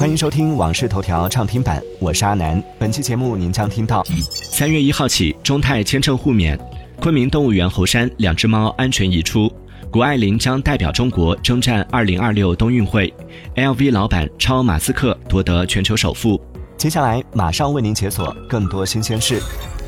欢迎收听《往事头条》畅听版，我是阿南。本期节目您将听到：三月一号起，中泰签证互免；昆明动物园猴山两只猫安全移出；谷爱凌将代表中国征战二零二六冬运会；LV 老板超马斯克夺得全球首富。接下来马上为您解锁更多新鲜事。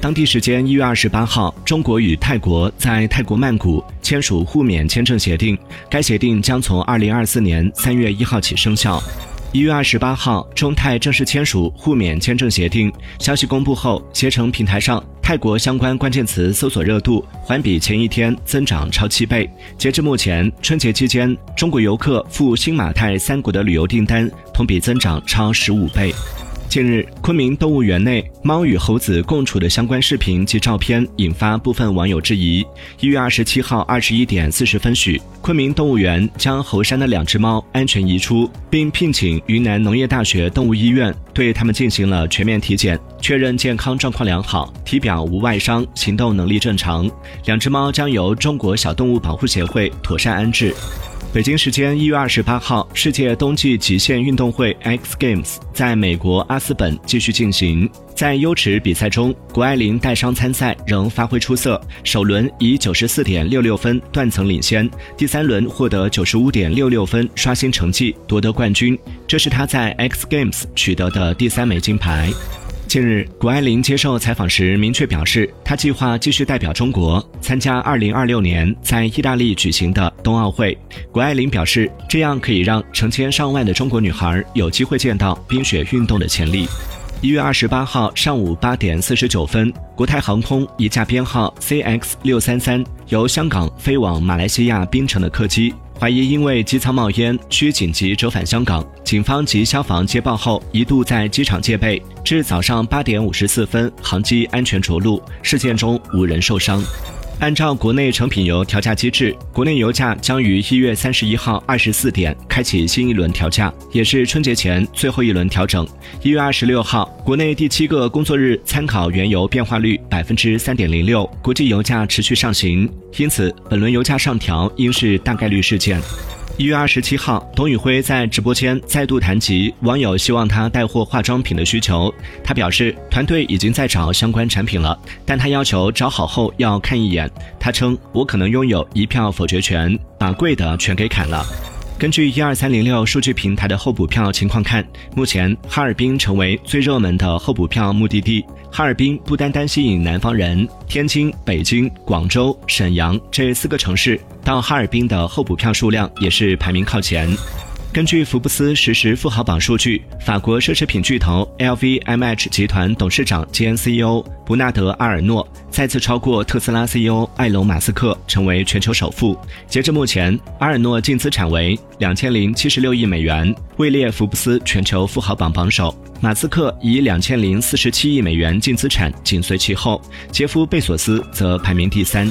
当地时间一月二十八号，中国与泰国在泰国曼谷签署互免签证协定，该协定将从二零二四年三月一号起生效。一月二十八号，中泰正式签署互免签证协定。消息公布后，携程平台上泰国相关关键词搜索热度环比前一天增长超七倍。截至目前，春节期间中国游客赴新马泰三国的旅游订单同比增长超十五倍。近日，昆明动物园内猫与猴子共处的相关视频及照片引发部分网友质疑。一月二十七号二十一点四十分许，昆明动物园将猴山的两只猫安全移出，并聘请云南农业大学动物医院对它们进行了全面体检，确认健康状况良好，体表无外伤，行动能力正常。两只猫将由中国小动物保护协会妥善安置。北京时间一月二十八号，世界冬季极限运动会 X Games 在美国阿斯本继续进行。在优池比赛中，谷爱凌带伤参赛仍发挥出色，首轮以九十四点六六分断层领先，第三轮获得九十五点六六分刷新成绩，夺得冠军。这是她在 X Games 取得的第三枚金牌。近日，谷爱凌接受采访时明确表示，她计划继续代表中国参加2026年在意大利举行的冬奥会。谷爱凌表示，这样可以让成千上万的中国女孩有机会见到冰雪运动的潜力。一月二十八号上午八点四十九分，国泰航空一架编号 CX 六三三由香港飞往马来西亚槟城的客机。怀疑因为机舱冒烟，需紧急折返香港。警方及消防接报后，一度在机场戒备，至早上八点五十四分，航机安全着陆。事件中无人受伤。按照国内成品油调价机制，国内油价将于一月三十一号二十四点开启新一轮调价，也是春节前最后一轮调整。一月二十六号，国内第七个工作日参考原油变化率百分之三点零六，国际油价持续上行，因此本轮油价上调应是大概率事件。一月二十七号，董宇辉在直播间再度谈及网友希望他带货化妆品的需求。他表示，团队已经在找相关产品了，但他要求找好后要看一眼。他称：“我可能拥有一票否决权，把贵的全给砍了。”根据一二三零六数据平台的候补票情况看，目前哈尔滨成为最热门的候补票目的地。哈尔滨不单单吸引南方人，天津、北京、广州、沈阳这四个城市到哈尔滨的候补票数量也是排名靠前。根据福布斯实时富豪榜数据，法国奢侈品巨头 LVMH 集团董事长兼 CEO 布纳德·阿尔诺再次超过特斯拉 CEO 埃隆·马斯克，成为全球首富。截至目前，阿尔诺净资产为两千零七十六亿美元，位列福布斯全球富豪榜榜首。马斯克以两千零四十七亿美元净资产紧随其后，杰夫·贝索斯则排名第三。